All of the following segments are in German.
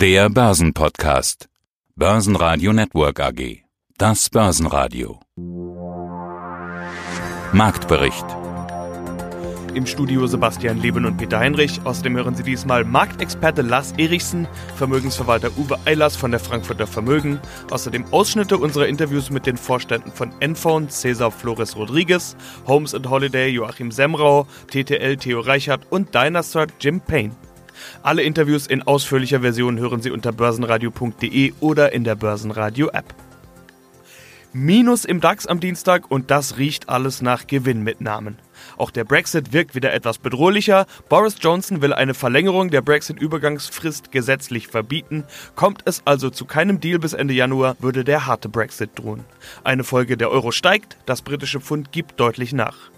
Der Börsenpodcast. Börsenradio Network AG. Das Börsenradio. Marktbericht. Im Studio Sebastian Leben und Peter Heinrich. Außerdem hören Sie diesmal Marktexperte Lars Erichsen, Vermögensverwalter Uwe Eilers von der Frankfurter Vermögen. Außerdem Ausschnitte unserer Interviews mit den Vorständen von Enphone, Cesar Flores Rodriguez, Homes and Holiday Joachim Semrau, TTL Theo Reichert und Dynastar Jim Payne. Alle Interviews in ausführlicher Version hören Sie unter börsenradio.de oder in der Börsenradio-App. Minus im DAX am Dienstag und das riecht alles nach Gewinnmitnahmen. Auch der Brexit wirkt wieder etwas bedrohlicher. Boris Johnson will eine Verlängerung der Brexit-Übergangsfrist gesetzlich verbieten. Kommt es also zu keinem Deal bis Ende Januar, würde der harte Brexit drohen. Eine Folge der Euro steigt, das britische Pfund gibt deutlich nach.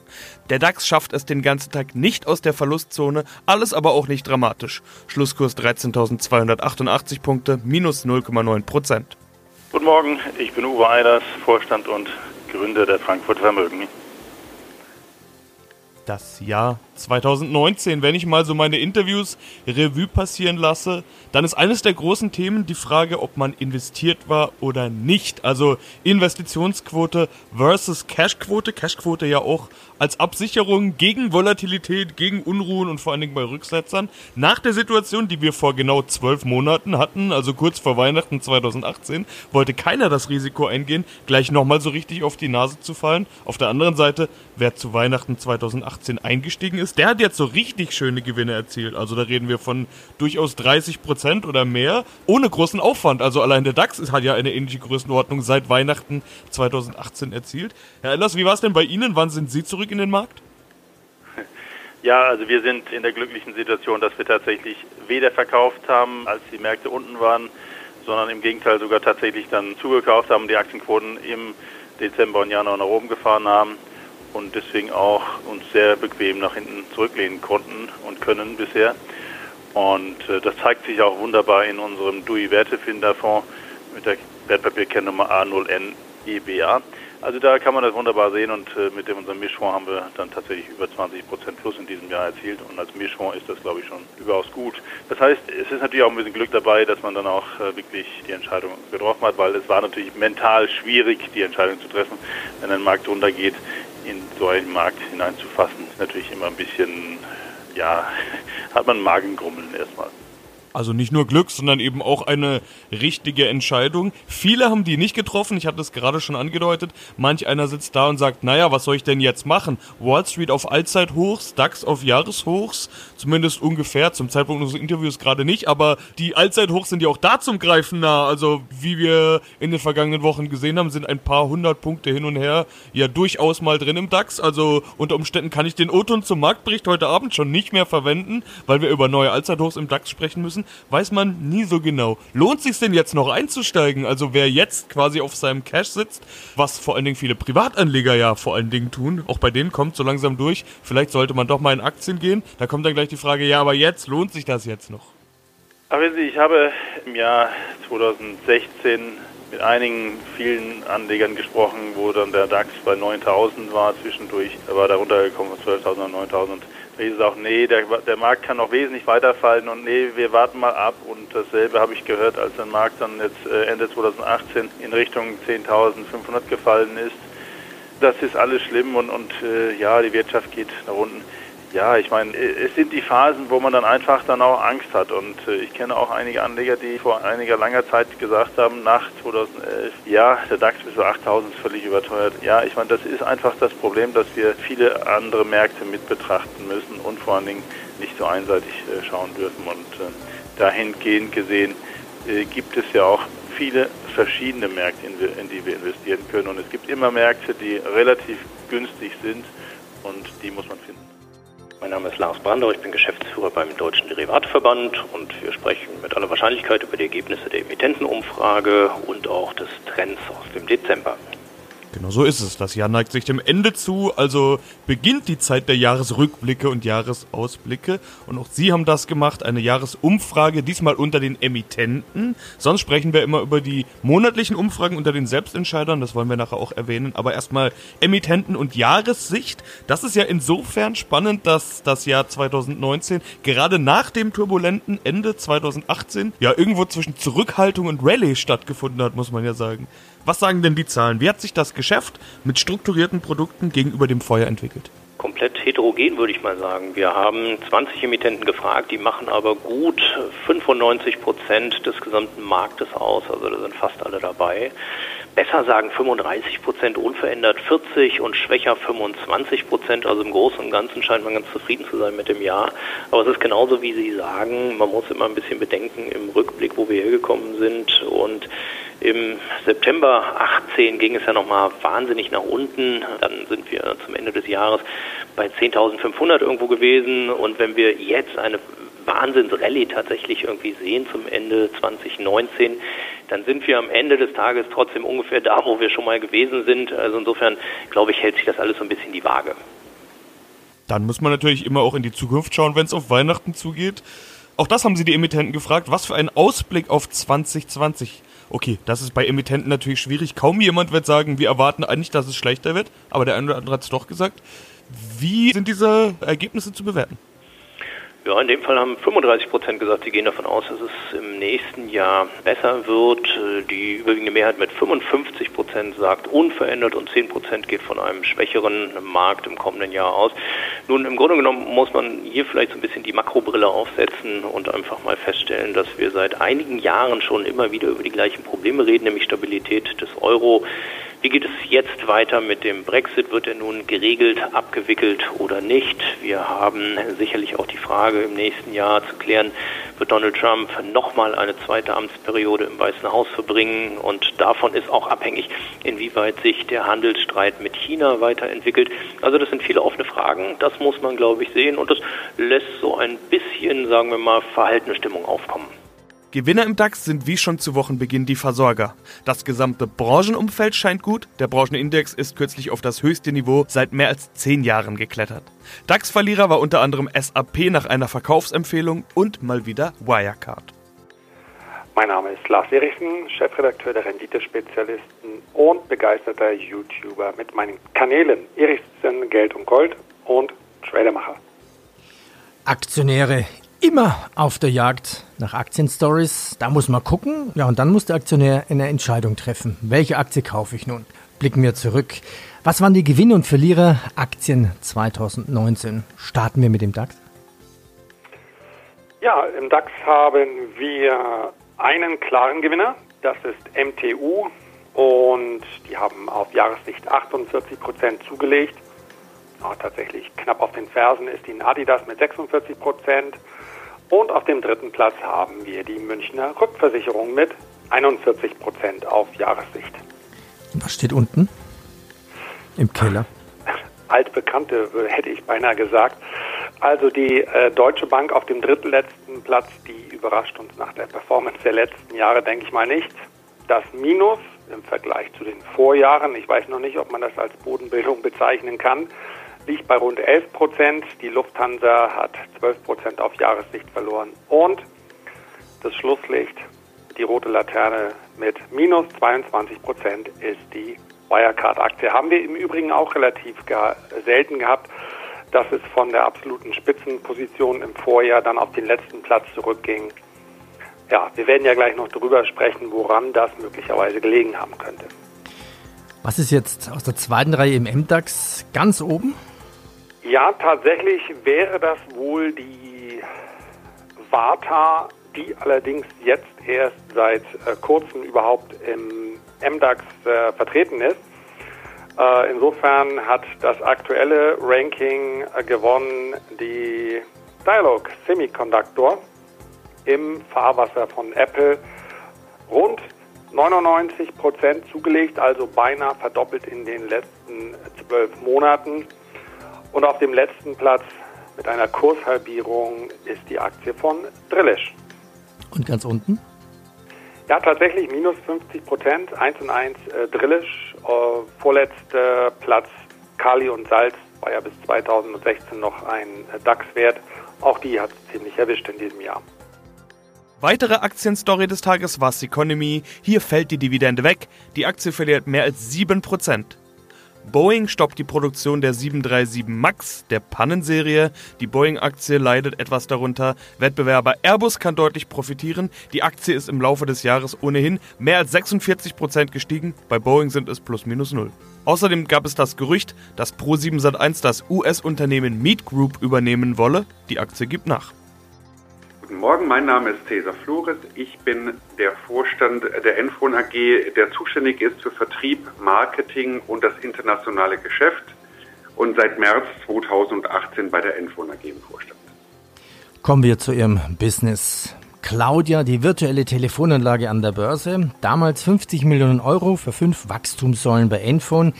Der DAX schafft es den ganzen Tag nicht aus der Verlustzone, alles aber auch nicht dramatisch. Schlusskurs 13.288 Punkte, minus 0,9 Prozent. Guten Morgen, ich bin Uwe Eilers, Vorstand und Gründer der Frankfurt Vermögen. Das Jahr 2019, wenn ich mal so meine Interviews Revue passieren lasse, dann ist eines der großen Themen die Frage, ob man investiert war oder nicht. Also Investitionsquote versus Cashquote. Cashquote ja auch als Absicherung gegen Volatilität, gegen Unruhen und vor allen Dingen bei Rücksetzern. Nach der Situation, die wir vor genau zwölf Monaten hatten, also kurz vor Weihnachten 2018, wollte keiner das Risiko eingehen, gleich nochmal so richtig auf die Nase zu fallen. Auf der anderen Seite, wer zu Weihnachten 2018 eingestiegen ist, der hat jetzt so richtig schöne Gewinne erzielt. Also da reden wir von durchaus 30 Prozent oder mehr, ohne großen Aufwand. Also allein der DAX hat ja eine ähnliche Größenordnung seit Weihnachten 2018 erzielt. Herr Ellers, wie war es denn bei Ihnen? Wann sind Sie zurück in den Markt? Ja, also wir sind in der glücklichen Situation, dass wir tatsächlich weder verkauft haben, als die Märkte unten waren, sondern im Gegenteil sogar tatsächlich dann zugekauft haben, die Aktienquoten im Dezember und Januar nach oben gefahren haben und deswegen auch uns sehr bequem nach hinten zurücklehnen konnten und können bisher. Und äh, das zeigt sich auch wunderbar in unserem DUI-Wertefinderfonds mit der Wertpapierkennnummer A0N EBA. Also da kann man das wunderbar sehen und äh, mit dem unserem Mischfonds haben wir dann tatsächlich über 20 Prozent plus in diesem Jahr erzielt und als Mischfonds ist das glaube ich schon überaus gut. Das heißt, es ist natürlich auch ein bisschen Glück dabei, dass man dann auch äh, wirklich die Entscheidung getroffen hat, weil es war natürlich mental schwierig, die Entscheidung zu treffen, wenn ein Markt runtergeht, in so einen Markt hineinzufassen. Ist natürlich immer ein bisschen, ja, hat man Magengrummeln erstmal. Also nicht nur Glück, sondern eben auch eine richtige Entscheidung. Viele haben die nicht getroffen, ich hatte es gerade schon angedeutet. Manch einer sitzt da und sagt, naja, was soll ich denn jetzt machen? Wall Street auf Allzeithochs, DAX auf Jahreshochs, zumindest ungefähr, zum Zeitpunkt unseres Interviews gerade nicht, aber die Allzeithochs sind ja auch da zum Greifen nah. Also wie wir in den vergangenen Wochen gesehen haben, sind ein paar hundert Punkte hin und her ja durchaus mal drin im DAX. Also unter Umständen kann ich den O-Ton zum Marktbericht heute Abend schon nicht mehr verwenden, weil wir über neue Allzeithochs im DAX sprechen müssen weiß man nie so genau. Lohnt sich denn jetzt noch einzusteigen? Also wer jetzt quasi auf seinem Cash sitzt, was vor allen Dingen viele Privatanleger ja vor allen Dingen tun, auch bei denen kommt so langsam durch, vielleicht sollte man doch mal in Aktien gehen. Da kommt dann gleich die Frage, ja, aber jetzt lohnt sich das jetzt noch? Sie, ich habe im Jahr 2016 mit einigen vielen Anlegern gesprochen, wo dann der DAX bei 9000 war zwischendurch. Da war da runtergekommen von 12.000 auf 9000 da hieß auch, nee, der, der Markt kann noch wesentlich weiterfallen und nee, wir warten mal ab. Und dasselbe habe ich gehört, als der Markt dann jetzt äh, Ende 2018 in Richtung 10.500 gefallen ist. Das ist alles schlimm und, und äh, ja, die Wirtschaft geht nach unten. Ja, ich meine, äh, es sind die Phasen, wo man dann einfach dann auch Angst hat. Und äh, ich kenne auch einige Anleger, die vor einiger langer Zeit gesagt haben, nach 2011, ja, der DAX bis zu 8000 ist völlig überteuert. Ja, ich meine, das ist einfach das Problem, dass wir viele andere Märkte mit betrachten müssen und vor allen Dingen nicht so einseitig äh, schauen dürfen. Und dahingehend gesehen gibt es ja auch viele verschiedene Märkte, in die wir investieren können. Und es gibt immer Märkte, die relativ günstig sind und die muss man finden. Mein Name ist Lars Brandau, ich bin Geschäftsführer beim Deutschen Derivatverband und wir sprechen mit aller Wahrscheinlichkeit über die Ergebnisse der Emittentenumfrage und auch des Trends aus dem Dezember. Genau so ist es. Das Jahr neigt sich dem Ende zu, also beginnt die Zeit der Jahresrückblicke und Jahresausblicke. Und auch Sie haben das gemacht, eine Jahresumfrage, diesmal unter den Emittenten. Sonst sprechen wir immer über die monatlichen Umfragen unter den Selbstentscheidern, das wollen wir nachher auch erwähnen. Aber erstmal Emittenten und Jahressicht. Das ist ja insofern spannend, dass das Jahr 2019 gerade nach dem turbulenten Ende 2018 ja irgendwo zwischen Zurückhaltung und Rallye stattgefunden hat, muss man ja sagen. Was sagen denn die Zahlen? Wie hat sich das Geschäft mit strukturierten Produkten gegenüber dem Feuer entwickelt? Komplett heterogen, würde ich mal sagen. Wir haben 20 Emittenten gefragt, die machen aber gut 95 Prozent des gesamten Marktes aus. Also da sind fast alle dabei. Besser sagen 35 Prozent unverändert 40 und schwächer 25 Prozent. Also im Großen und Ganzen scheint man ganz zufrieden zu sein mit dem Jahr. Aber es ist genauso, wie Sie sagen, man muss immer ein bisschen bedenken im Rückblick, wo wir hergekommen sind und im September 18 ging es ja nochmal wahnsinnig nach unten. Dann sind wir zum Ende des Jahres bei 10.500 irgendwo gewesen. Und wenn wir jetzt eine Wahnsinnsrallye tatsächlich irgendwie sehen zum Ende 2019, dann sind wir am Ende des Tages trotzdem ungefähr da, wo wir schon mal gewesen sind. Also insofern, glaube ich, hält sich das alles so ein bisschen die Waage. Dann muss man natürlich immer auch in die Zukunft schauen, wenn es auf Weihnachten zugeht. Auch das haben sie die Emittenten gefragt. Was für ein Ausblick auf 2020 Okay, das ist bei Emittenten natürlich schwierig. Kaum jemand wird sagen, wir erwarten eigentlich, dass es schlechter wird, aber der eine oder andere hat es doch gesagt. Wie sind diese Ergebnisse zu bewerten? Ja, in dem Fall haben 35 Prozent gesagt, sie gehen davon aus, dass es im nächsten Jahr besser wird. Die überwiegende Mehrheit mit 55 Prozent sagt unverändert und 10 Prozent geht von einem schwächeren Markt im kommenden Jahr aus. Nun, im Grunde genommen muss man hier vielleicht so ein bisschen die Makrobrille aufsetzen und einfach mal feststellen, dass wir seit einigen Jahren schon immer wieder über die gleichen Probleme reden, nämlich Stabilität des Euro. Wie geht es jetzt weiter mit dem Brexit? Wird er nun geregelt, abgewickelt oder nicht? Wir haben sicherlich auch die Frage im nächsten Jahr zu klären, wird Donald Trump nochmal eine zweite Amtsperiode im Weißen Haus verbringen? Und davon ist auch abhängig, inwieweit sich der Handelsstreit mit China weiterentwickelt. Also das sind viele offene Fragen. Das muss man, glaube ich, sehen. Und das lässt so ein bisschen, sagen wir mal, verhaltene Stimmung aufkommen. Gewinner im DAX sind wie schon zu Wochenbeginn die Versorger. Das gesamte Branchenumfeld scheint gut. Der Branchenindex ist kürzlich auf das höchste Niveau seit mehr als zehn Jahren geklettert. DAX-Verlierer war unter anderem SAP nach einer Verkaufsempfehlung und mal wieder Wirecard. Mein Name ist Lars Erichsen, Chefredakteur der Renditespezialisten und begeisterter YouTuber mit meinen Kanälen Erichsen Geld und Gold und Tradermacher. Aktionäre immer auf der Jagd nach Aktienstories. Da muss man gucken. Ja, und dann muss der Aktionär eine Entscheidung treffen. Welche Aktie kaufe ich nun? Blicken wir zurück. Was waren die Gewinne und Verlierer Aktien 2019? Starten wir mit dem DAX. Ja, im DAX haben wir einen klaren Gewinner. Das ist MTU. Und die haben auf Jahressicht 48 Prozent zugelegt. Oh, tatsächlich knapp auf den Fersen ist die Adidas mit 46 Prozent. Und auf dem dritten Platz haben wir die Münchner Rückversicherung mit 41 Prozent auf Jahressicht. Was steht unten? Im Keller? Altbekannte, hätte ich beinahe gesagt. Also die äh, Deutsche Bank auf dem drittletzten Platz, die überrascht uns nach der Performance der letzten Jahre, denke ich mal nicht. Das Minus im Vergleich zu den Vorjahren, ich weiß noch nicht, ob man das als Bodenbildung bezeichnen kann, liegt bei rund 11 Prozent. Die Lufthansa hat 12 Prozent auf Jahressicht verloren. Und das Schlusslicht, die rote Laterne mit minus 22 Prozent ist die Wirecard-Aktie. Haben wir im Übrigen auch relativ selten gehabt, dass es von der absoluten Spitzenposition im Vorjahr dann auf den letzten Platz zurückging. Ja, wir werden ja gleich noch darüber sprechen, woran das möglicherweise gelegen haben könnte. Was ist jetzt aus der zweiten Reihe im MDAX ganz oben? Ja, tatsächlich wäre das wohl die Vata, die allerdings jetzt erst seit äh, kurzem überhaupt im MDAX äh, vertreten ist. Äh, insofern hat das aktuelle Ranking äh, gewonnen die Dialog Semiconductor im Fahrwasser von Apple. Rund 99 Prozent zugelegt, also beinahe verdoppelt in den letzten zwölf Monaten. Und auf dem letzten Platz mit einer Kurshalbierung ist die Aktie von Drillisch. Und ganz unten? Ja, tatsächlich minus 50 Prozent, 1 und 1 äh, Drillisch äh, vorletzter Platz Kali und Salz war ja bis 2016 noch ein DAX-Wert. Auch die hat es ziemlich erwischt in diesem Jahr. Weitere Aktienstory des Tages war Economy. Hier fällt die Dividende weg. Die Aktie verliert mehr als 7%. Boeing stoppt die Produktion der 737 MAX, der Pannenserie. Die Boeing-Aktie leidet etwas darunter. Wettbewerber Airbus kann deutlich profitieren. Die Aktie ist im Laufe des Jahres ohnehin mehr als 46% gestiegen. Bei Boeing sind es plus minus null. Außerdem gab es das Gerücht, dass Pro7 Sat1 das US-Unternehmen Meet Group übernehmen wolle. Die Aktie gibt nach. Guten Morgen, mein Name ist Cesar Flores. Ich bin der Vorstand der Enfon AG, der zuständig ist für Vertrieb, Marketing und das internationale Geschäft und seit März 2018 bei der Enfon AG im Vorstand. Kommen wir zu Ihrem Business. Claudia, die virtuelle Telefonanlage an der Börse. Damals 50 Millionen Euro für fünf Wachstumssäulen bei Enfon.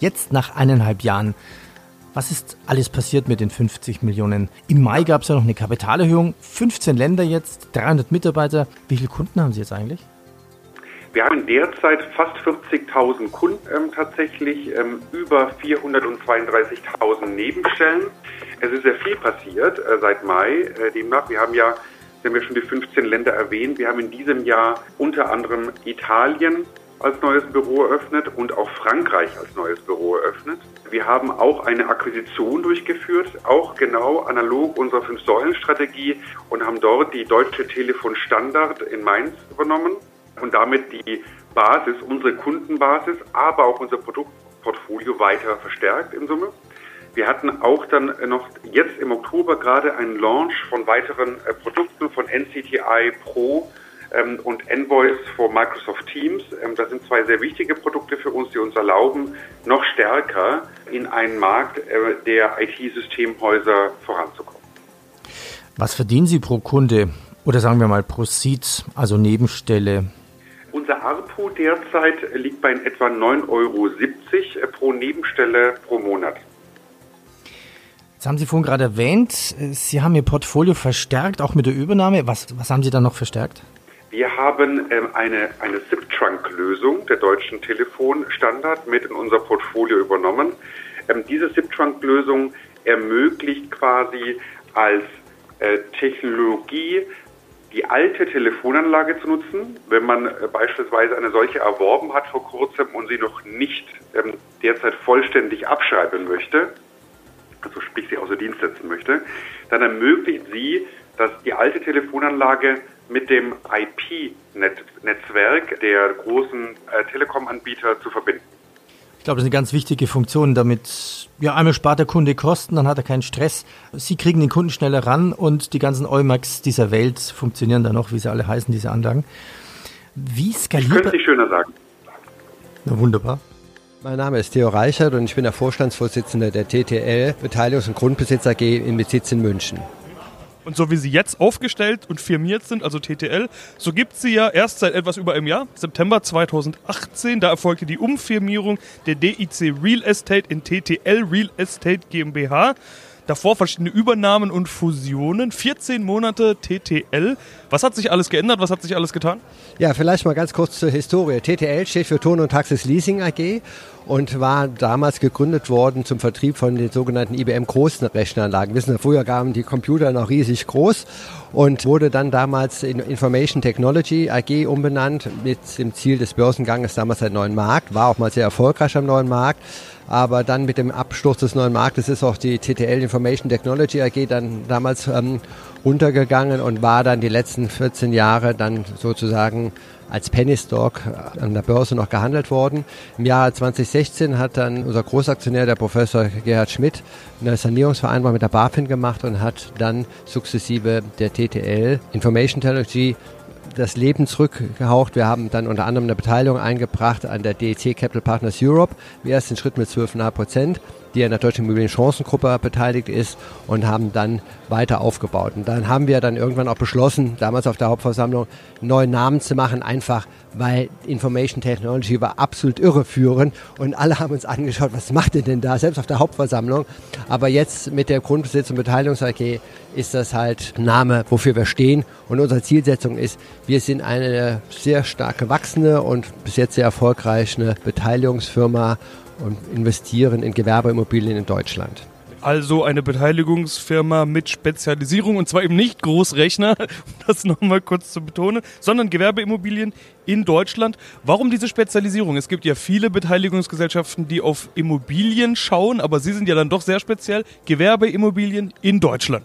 Jetzt nach eineinhalb Jahren was ist alles passiert mit den 50 Millionen? Im Mai gab es ja noch eine Kapitalerhöhung. 15 Länder jetzt, 300 Mitarbeiter. Wie viele Kunden haben Sie jetzt eigentlich? Wir haben derzeit fast 40.000 Kunden ähm, tatsächlich, ähm, über 432.000 Nebenstellen. Es ist sehr viel passiert äh, seit Mai. Äh, demnach, wir haben ja, Sie haben ja schon die 15 Länder erwähnt. Wir haben in diesem Jahr unter anderem Italien, als neues Büro eröffnet und auch Frankreich als neues Büro eröffnet. Wir haben auch eine Akquisition durchgeführt, auch genau analog unserer Fünf-Säulen-Strategie und haben dort die Deutsche Telefon Standard in Mainz übernommen und damit die Basis, unsere Kundenbasis, aber auch unser Produktportfolio weiter verstärkt in Summe. Wir hatten auch dann noch jetzt im Oktober gerade einen Launch von weiteren äh, Produkten von NCTI Pro ähm, und Envoys for Microsoft Teams. Ähm, das sind zwei sehr wichtige Produkte für uns, die uns erlauben, noch stärker in einen Markt äh, der IT-Systemhäuser voranzukommen. Was verdienen Sie pro Kunde oder sagen wir mal pro Seat, also Nebenstelle? Unser ARPU derzeit liegt bei etwa 9,70 Euro äh, pro Nebenstelle pro Monat. Jetzt haben Sie vorhin gerade erwähnt, äh, Sie haben Ihr Portfolio verstärkt, auch mit der Übernahme. Was, was haben Sie da noch verstärkt? Wir haben ähm, eine, eine SIP-Trunk-Lösung der deutschen Telefonstandard mit in unser Portfolio übernommen. Ähm, diese SIP-Trunk-Lösung ermöglicht quasi als äh, Technologie die alte Telefonanlage zu nutzen, wenn man äh, beispielsweise eine solche erworben hat vor kurzem und sie noch nicht ähm, derzeit vollständig abschreiben möchte, also sprich sie außer Dienst setzen möchte, dann ermöglicht sie, dass die alte Telefonanlage mit dem IP-Netzwerk der großen äh, Telekom-Anbieter zu verbinden. Ich glaube, das ist eine ganz wichtige Funktion, damit ja einmal spart der Kunde Kosten, dann hat er keinen Stress. Sie kriegen den Kunden schneller ran und die ganzen Eumax dieser Welt funktionieren dann noch, wie sie alle heißen, diese Anlagen. Wie skalierbar? Ich könnte es schöner sagen. Na, wunderbar. Mein Name ist Theo Reichert und ich bin der Vorstandsvorsitzende der TTL Beteiligungs- und Grundbesitz AG in Besitz in München. Und so wie sie jetzt aufgestellt und firmiert sind, also TTL, so gibt sie ja erst seit etwas über einem Jahr, September 2018, da erfolgte die Umfirmierung der DIC Real Estate in TTL Real Estate GmbH. Davor verschiedene Übernahmen und Fusionen, 14 Monate TTL. Was hat sich alles geändert? Was hat sich alles getan? Ja, vielleicht mal ganz kurz zur Historie. TTL steht für Ton und Taxis Leasing AG und war damals gegründet worden zum Vertrieb von den sogenannten IBM großen Rechneranlagen. Wissen Sie, früher gaben die Computer noch riesig groß und wurde dann damals in Information Technology AG umbenannt mit dem Ziel des Börsenganges damals ein neuen Markt, war auch mal sehr erfolgreich am neuen Markt. Aber dann mit dem Absturz des neuen Marktes ist auch die TTL Information Technology AG dann damals ähm, runtergegangen und war dann die letzten 14 Jahre dann sozusagen als Penny Stock an der Börse noch gehandelt worden. Im Jahr 2016 hat dann unser Großaktionär, der Professor Gerhard Schmidt, eine Sanierungsvereinbarung mit der BaFin gemacht und hat dann sukzessive der TTL Information Technology das Leben zurückgehaucht. Wir haben dann unter anderem eine Beteiligung eingebracht an der DEC Capital Partners Europe, im ersten Schritt mit 12,5 Prozent. Die an der Deutschen Immobilien-Chancengruppe beteiligt ist und haben dann weiter aufgebaut. Und dann haben wir dann irgendwann auch beschlossen, damals auf der Hauptversammlung, neuen Namen zu machen, einfach weil Information Technology war absolut irreführend und alle haben uns angeschaut, was macht ihr denn da, selbst auf der Hauptversammlung. Aber jetzt mit der Grundbesitz- und Beteiligungs AG ist das halt Name, wofür wir stehen. Und unsere Zielsetzung ist, wir sind eine sehr stark gewachsene und bis jetzt sehr erfolgreiche Beteiligungsfirma und investieren in Gewerbeimmobilien in Deutschland. Also eine Beteiligungsfirma mit Spezialisierung und zwar eben nicht Großrechner, um das nochmal kurz zu betonen, sondern Gewerbeimmobilien in Deutschland. Warum diese Spezialisierung? Es gibt ja viele Beteiligungsgesellschaften, die auf Immobilien schauen, aber Sie sind ja dann doch sehr speziell. Gewerbeimmobilien in Deutschland.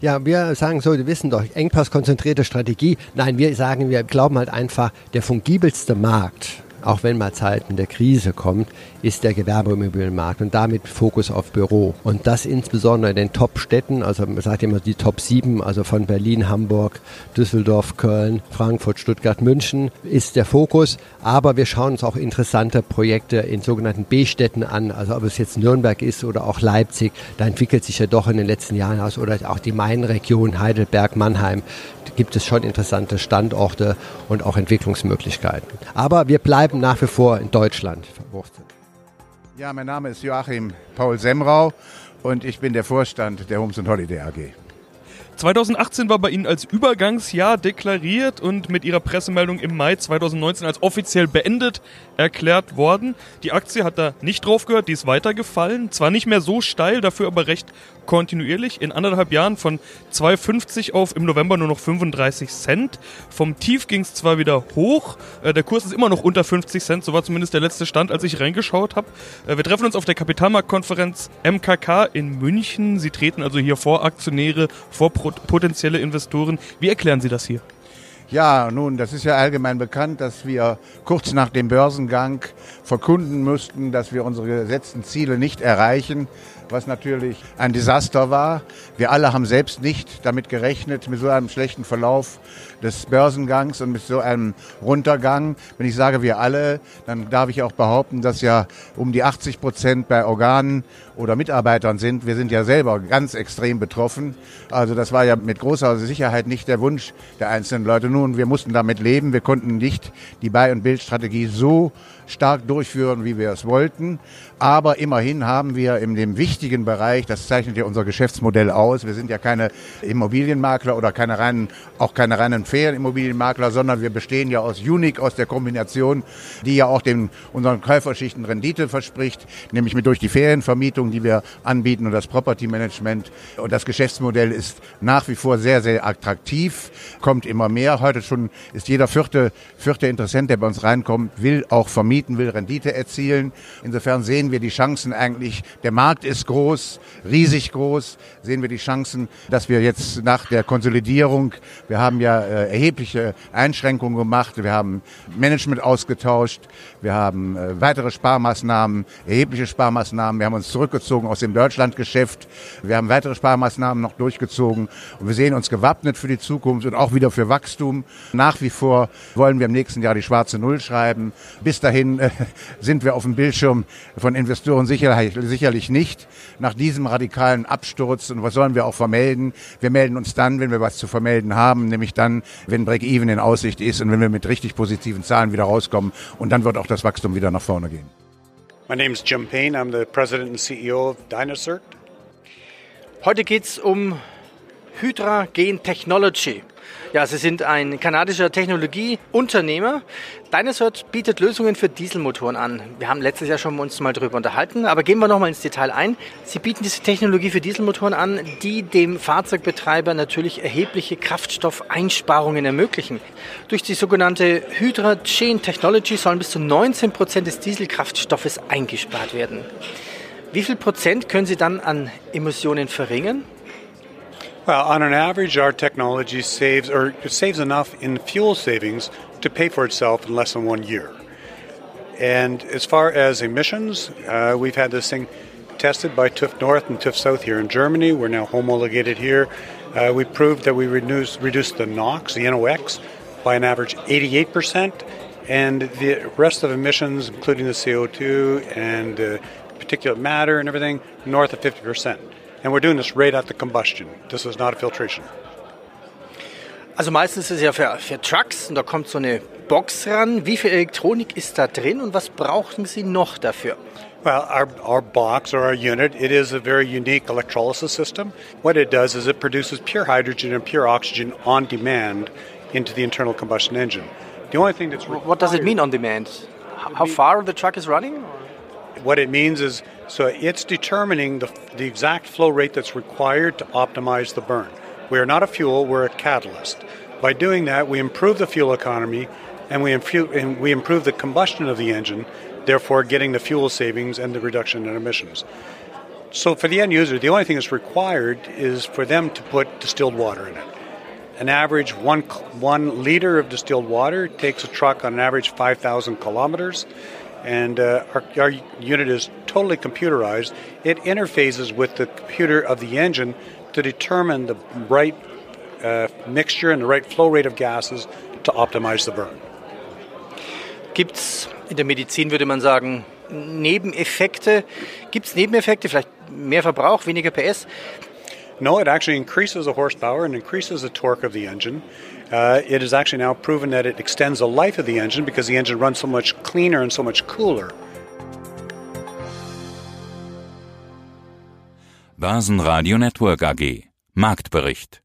Ja, wir sagen so, wir wissen doch, engpasskonzentrierte Strategie. Nein, wir sagen, wir glauben halt einfach, der fungibelste Markt auch wenn mal Zeiten der Krise kommt, ist der Gewerbeimmobilienmarkt und damit Fokus auf Büro. Und das insbesondere in den Top-Städten, also man sagt immer die Top 7, also von Berlin, Hamburg, Düsseldorf, Köln, Frankfurt, Stuttgart, München, ist der Fokus. Aber wir schauen uns auch interessante Projekte in sogenannten B-Städten an, also ob es jetzt Nürnberg ist oder auch Leipzig, da entwickelt sich ja doch in den letzten Jahren aus, oder auch die Main-Region, Heidelberg, Mannheim, gibt es schon interessante Standorte und auch Entwicklungsmöglichkeiten. Aber wir bleiben nach wie vor in Deutschland verwurzelt. Ja, mein Name ist Joachim Paul Semrau und ich bin der Vorstand der Homes Holiday AG. 2018 war bei Ihnen als Übergangsjahr deklariert und mit Ihrer Pressemeldung im Mai 2019 als offiziell beendet erklärt worden. Die Aktie hat da nicht drauf gehört, die ist weitergefallen. Zwar nicht mehr so steil, dafür aber recht kontinuierlich. In anderthalb Jahren von 2,50 auf im November nur noch 35 Cent. Vom Tief ging es zwar wieder hoch, äh, der Kurs ist immer noch unter 50 Cent, so war zumindest der letzte Stand, als ich reingeschaut habe. Äh, wir treffen uns auf der Kapitalmarktkonferenz MKK in München. Sie treten also hier vor Aktionäre, vor potenzielle Investoren. Wie erklären Sie das hier? Ja, nun, das ist ja allgemein bekannt, dass wir kurz nach dem Börsengang verkunden mussten, dass wir unsere gesetzten Ziele nicht erreichen was natürlich ein Desaster war. Wir alle haben selbst nicht damit gerechnet, mit so einem schlechten Verlauf des Börsengangs und mit so einem Runtergang. Wenn ich sage wir alle, dann darf ich auch behaupten, dass ja um die 80 Prozent bei Organen oder Mitarbeitern sind. Wir sind ja selber ganz extrem betroffen. Also das war ja mit großer Sicherheit nicht der Wunsch der einzelnen Leute. Nun, wir mussten damit leben. Wir konnten nicht die Buy- und Bildstrategie so stark durchführen, wie wir es wollten. Aber immerhin haben wir in dem wichtigen Bereich, das zeichnet ja unser Geschäftsmodell aus, wir sind ja keine Immobilienmakler oder keine reinen, auch keine reinen Ferienimmobilienmakler, sondern wir bestehen ja aus Unique, aus der Kombination, die ja auch den, unseren Käuferschichten Rendite verspricht, nämlich mit durch die Ferienvermietung, die wir anbieten und das Property Management. Und das Geschäftsmodell ist nach wie vor sehr, sehr attraktiv, kommt immer mehr. Heute schon ist jeder vierte, vierte Interessent, der bei uns reinkommt, will auch vermieten, will Rendite erzielen. Insofern sehen sehen wir die Chancen eigentlich, der Markt ist groß, riesig groß, sehen wir die Chancen, dass wir jetzt nach der Konsolidierung, wir haben ja äh, erhebliche Einschränkungen gemacht, wir haben Management ausgetauscht, wir haben äh, weitere Sparmaßnahmen, erhebliche Sparmaßnahmen, wir haben uns zurückgezogen aus dem Deutschlandgeschäft, wir haben weitere Sparmaßnahmen noch durchgezogen. Und wir sehen uns gewappnet für die Zukunft und auch wieder für Wachstum. Nach wie vor wollen wir im nächsten Jahr die schwarze Null schreiben. Bis dahin äh, sind wir auf dem Bildschirm von Investoren sicherlich, sicherlich nicht. Nach diesem radikalen Absturz, und was sollen wir auch vermelden? Wir melden uns dann, wenn wir was zu vermelden haben, nämlich dann, wenn Break-Even in Aussicht ist und wenn wir mit richtig positiven Zahlen wieder rauskommen. Und dann wird auch das Wachstum wieder nach vorne gehen. My name is Jim Payne. I'm the president and CEO of Dynacert. Heute geht es um Hydra Gen Technology. Ja, Sie sind ein kanadischer Technologieunternehmer. Dynasort bietet Lösungen für Dieselmotoren an. Wir haben letztes Jahr schon uns mal darüber unterhalten, aber gehen wir noch mal ins Detail ein. Sie bieten diese Technologie für Dieselmotoren an, die dem Fahrzeugbetreiber natürlich erhebliche Kraftstoffeinsparungen ermöglichen. Durch die sogenannte Hydra Chain Technology sollen bis zu 19 Prozent des Dieselkraftstoffes eingespart werden. Wie viel Prozent können Sie dann an Emissionen verringern? Well, on an average, our technology saves or saves enough in fuel savings to pay for itself in less than one year. And as far as emissions, uh, we've had this thing tested by TÜV North and TÜV South here in Germany. We're now homologated here. Uh, we proved that we reduced, reduced the NOx, the NOx, by an average 88%, and the rest of emissions, including the CO2 and uh, particulate matter and everything, north of 50%. And we're doing this right at the combustion. This is not a filtration. Also meistens ist es ja für, für Trucks und da kommt so eine Box ran. Wie viel Elektronik ist da drin und was brauchen Sie noch dafür? Well, our, our box or our unit, it is a very unique electrolysis system. What it does is it produces pure hydrogen and pure oxygen on demand into the internal combustion engine. The only thing that's What does it mean on demand? How far the truck is running? What it means is so it's determining the, the exact flow rate that's required to optimize the burn. We are not a fuel, we're a catalyst. By doing that, we improve the fuel economy and we improve, and we improve the combustion of the engine, therefore getting the fuel savings and the reduction in emissions. So for the end user, the only thing that's required is for them to put distilled water in it. An average one, one liter of distilled water takes a truck on an average 5,000 kilometers and uh, our, our, unit is totally computerized. It interfaces with the computer of the engine to determine the right uh, mixture and the right flow rate of gases to optimize the burn. Gibt's in der Medizin würde man sagen Nebeneffekte? Gibt's Nebeneffekte? Vielleicht mehr Verbrauch, weniger PS? No, it actually increases the horsepower and increases the torque of the engine. Uh, it is actually now proven that it extends the life of the engine because the engine runs so much cleaner and so much cooler. Börsenradio Network AG Marktbericht